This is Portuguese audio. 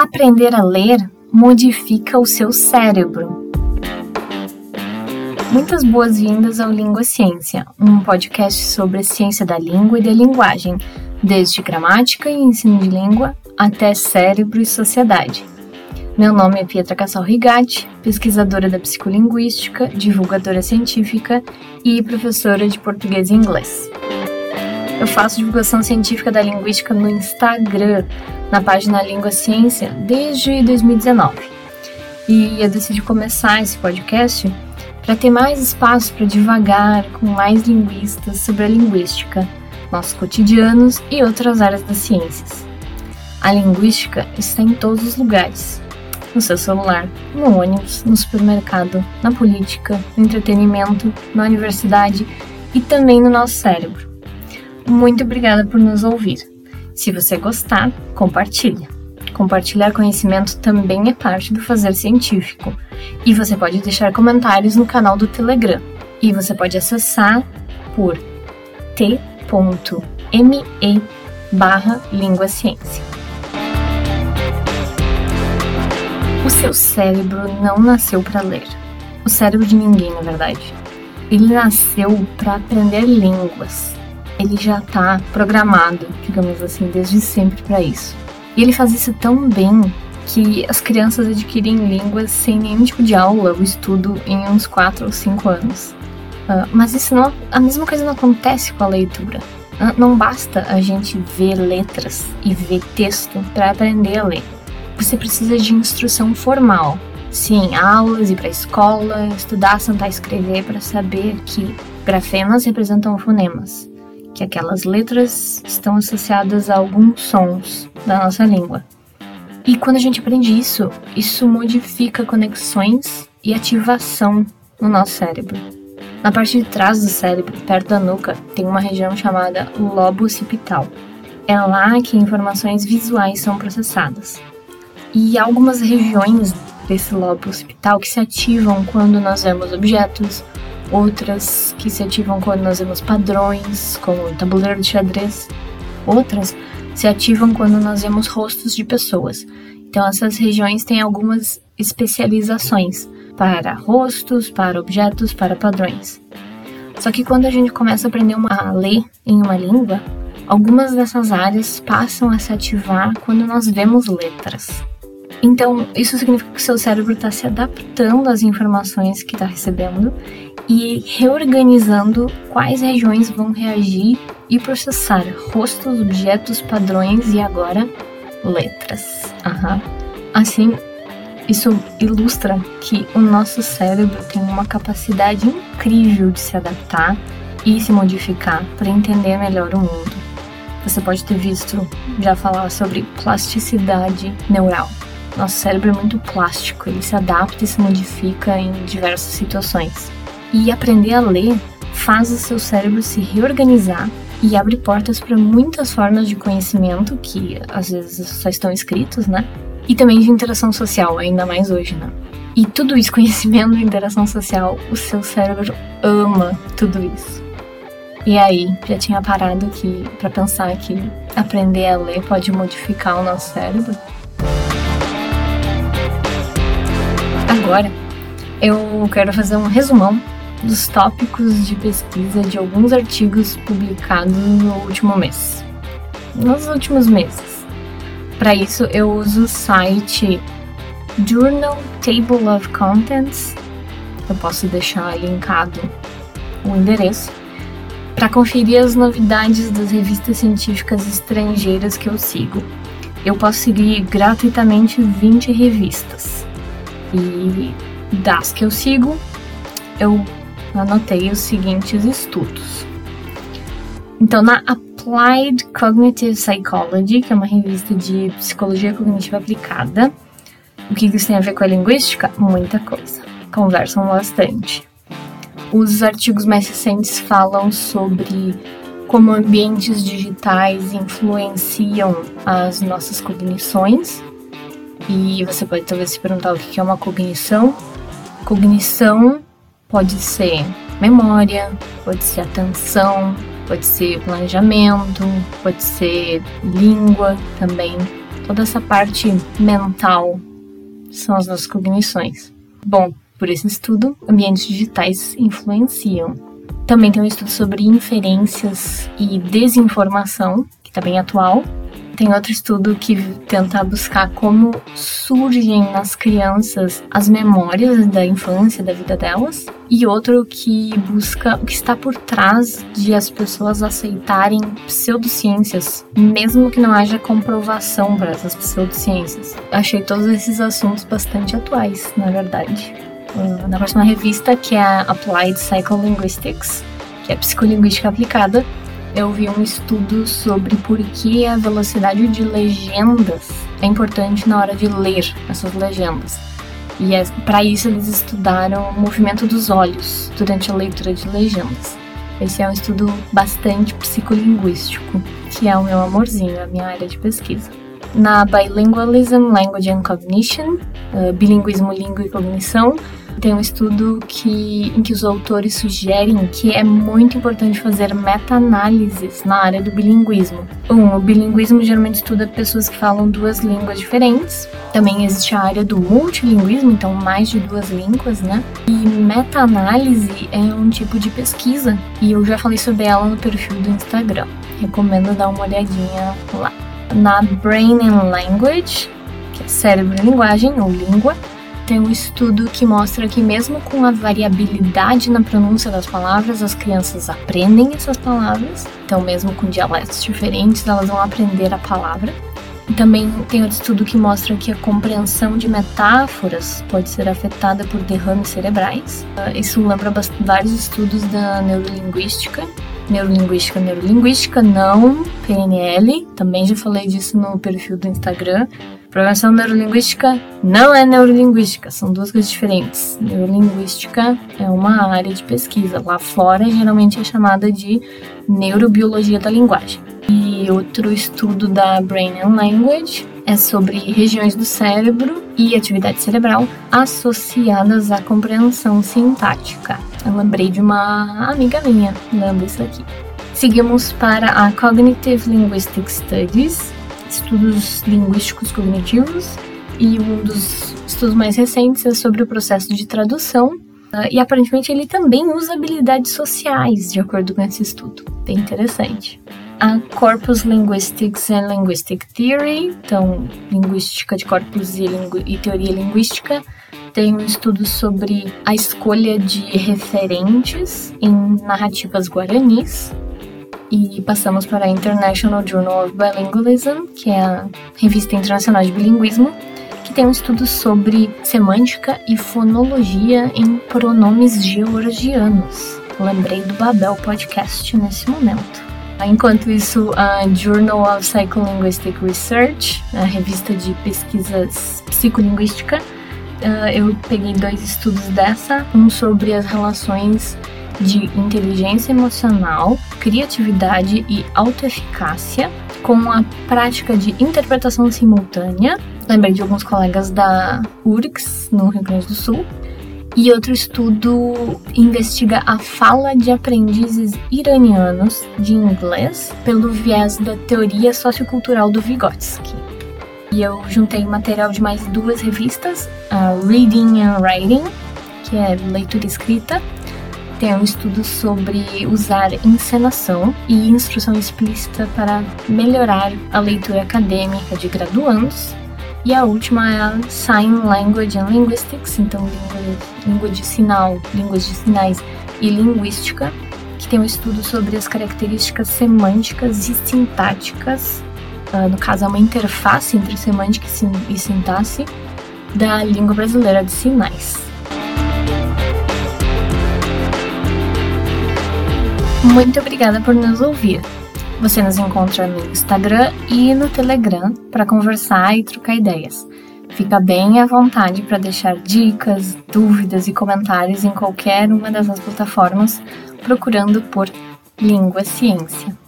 Aprender a ler modifica o seu cérebro. Muitas boas-vindas ao Língua Ciência, um podcast sobre a ciência da língua e da linguagem, desde gramática e ensino de língua até cérebro e sociedade. Meu nome é Pietra Cassal Rigatti, pesquisadora da psicolinguística, divulgadora científica e professora de português e inglês. Eu faço divulgação científica da linguística no Instagram, na página Língua Ciência, desde 2019. E eu decidi começar esse podcast para ter mais espaço para divagar com mais linguistas sobre a linguística, nossos cotidianos e outras áreas das ciências. A linguística está em todos os lugares. No seu celular, no ônibus, no supermercado, na política, no entretenimento, na universidade e também no nosso cérebro. Muito obrigada por nos ouvir. Se você gostar, compartilhe. Compartilhar conhecimento também é parte do fazer científico. E você pode deixar comentários no canal do Telegram. E você pode acessar por t.me barra língua ciência. O seu cérebro não nasceu para ler. O cérebro de ninguém, na verdade. Ele nasceu para aprender línguas ele já está programado, digamos assim, desde sempre para isso. E ele faz isso tão bem que as crianças adquirem línguas sem nenhum tipo de aula ou estudo em uns 4 ou 5 anos. Uh, mas isso não, a mesma coisa não acontece com a leitura. Uh, não basta a gente ver letras e ver texto para aprender a ler. Você precisa de instrução formal. Sim, aulas, ir para a escola, estudar, sentar escrever para saber que grafemas representam fonemas que aquelas letras estão associadas a alguns sons da nossa língua. E quando a gente aprende isso, isso modifica conexões e ativação no nosso cérebro. Na parte de trás do cérebro, perto da nuca, tem uma região chamada lobo occipital. É lá que informações visuais são processadas. E há algumas regiões desse lobo occipital que se ativam quando nós vemos objetos outras que se ativam quando nós vemos padrões, como o tabuleiro de xadrez, outras se ativam quando nós vemos rostos de pessoas. Então, essas regiões têm algumas especializações para rostos, para objetos, para padrões. Só que quando a gente começa a aprender uma, a ler em uma língua, algumas dessas áreas passam a se ativar quando nós vemos letras. Então, isso significa que seu cérebro está se adaptando às informações que está recebendo e reorganizando quais regiões vão reagir e processar rostos, objetos, padrões e agora letras. Uhum. Assim, isso ilustra que o nosso cérebro tem uma capacidade incrível de se adaptar e se modificar para entender melhor o mundo. Você pode ter visto já falar sobre plasticidade neural. Nosso cérebro é muito plástico, ele se adapta e se modifica em diversas situações. E aprender a ler faz o seu cérebro se reorganizar e abre portas para muitas formas de conhecimento que às vezes só estão escritos, né? E também de interação social, ainda mais hoje, né? E tudo isso, conhecimento e interação social, o seu cérebro ama tudo isso. E aí, já tinha parado aqui para pensar que aprender a ler pode modificar o nosso cérebro? Agora, eu quero fazer um resumão dos tópicos de pesquisa de alguns artigos publicados no último mês. Nos últimos meses. Para isso, eu uso o site Journal Table of Contents. Eu posso deixar linkado o endereço para conferir as novidades das revistas científicas estrangeiras que eu sigo. Eu posso seguir gratuitamente 20 revistas. E das que eu sigo, eu anotei os seguintes estudos. Então, na Applied Cognitive Psychology, que é uma revista de psicologia cognitiva aplicada, o que isso tem a ver com a linguística? Muita coisa. Conversam bastante. Os artigos mais recentes falam sobre como ambientes digitais influenciam as nossas cognições. E você pode talvez se perguntar o que é uma cognição. Cognição Pode ser memória, pode ser atenção, pode ser planejamento, pode ser língua também, Toda essa parte mental são as nossas cognições. Bom, por esse estudo, ambientes digitais influenciam. Também tem um estudo sobre inferências e desinformação, que está bem atual, tem outro estudo que tenta buscar como surgem nas crianças as memórias da infância, da vida delas, e outro que busca o que está por trás de as pessoas aceitarem pseudociências, mesmo que não haja comprovação para essas pseudociências. Achei todos esses assuntos bastante atuais, na verdade. Ah, na próxima revista, que é Applied Psycholinguistics, que é psicolinguística aplicada, eu vi um estudo sobre por que a velocidade de legendas é importante na hora de ler essas legendas. E é, para isso eles estudaram o movimento dos olhos durante a leitura de legendas. Esse é um estudo bastante psicolinguístico, que é o meu amorzinho, a minha área de pesquisa. Na Bilingualism, Language and Cognition, uh, bilinguismo, língua e cognição, tem um estudo que, em que os autores sugerem que é muito importante fazer meta-análises na área do bilinguismo. Um, o bilinguismo geralmente estuda pessoas que falam duas línguas diferentes. Também existe a área do multilinguismo, então mais de duas línguas, né? E meta-análise é um tipo de pesquisa e eu já falei sobre ela no perfil do Instagram. Recomendo dar uma olhadinha lá. Na Brain and Language, que é cérebro e linguagem ou língua, tem um estudo que mostra que, mesmo com a variabilidade na pronúncia das palavras, as crianças aprendem essas palavras. Então, mesmo com dialetos diferentes, elas vão aprender a palavra. E também tem outro estudo que mostra que a compreensão de metáforas pode ser afetada por derrames cerebrais. Ah, isso lembra vários estudos da neurolinguística. Neurolinguística, neurolinguística, não PNL. Também já falei disso no perfil do Instagram. Programação neurolinguística não é neurolinguística, são duas coisas diferentes. Neurolinguística é uma área de pesquisa. Lá fora, geralmente é chamada de neurobiologia da linguagem. E outro estudo da Brain and Language é sobre regiões do cérebro e atividade cerebral associadas à compreensão sintática. Eu lembrei de uma amiga minha lendo isso aqui. Seguimos para a Cognitive Linguistic Studies, estudos linguísticos cognitivos, e um dos estudos mais recentes é sobre o processo de tradução. Uh, e aparentemente ele também usa habilidades sociais, de acordo com esse estudo. Bem interessante. A Corpus Linguistics and Linguistic Theory, então, linguística de corpus e, e teoria linguística, tem um estudo sobre a escolha de referentes em narrativas guaranis, e passamos para a International Journal of Bilingualism, que é a revista internacional de bilinguismo, que tem um estudo sobre semântica e fonologia em pronomes georgianos. Lembrei do Babel Podcast nesse momento. Enquanto isso, a Journal of Psycholinguistic Research, a revista de pesquisas psicolinguística, eh, eu peguei dois estudos dessa, um sobre as relações de inteligência emocional, criatividade e autoeficácia com a prática de interpretação simultânea. Lembrei de alguns colegas da URGS, no Rio Grande do Sul. E outro estudo investiga a fala de aprendizes iranianos de inglês pelo viés da teoria sociocultural do Vygotsky. E eu juntei material de mais duas revistas, a Reading and Writing, que é leitura escrita, tem um estudo sobre usar encenação e instrução explícita para melhorar a leitura acadêmica de graduandos. E a última é a Sign Language and Linguistics, então língua, língua de sinal, línguas de sinais e linguística, que tem um estudo sobre as características semânticas e sintáticas, uh, no caso é uma interface entre semântica e sintaxe, da língua brasileira de sinais. Muito obrigada por nos ouvir. Você nos encontra no Instagram e no Telegram para conversar e trocar ideias. Fica bem à vontade para deixar dicas, dúvidas e comentários em qualquer uma dessas plataformas, procurando por Língua Ciência.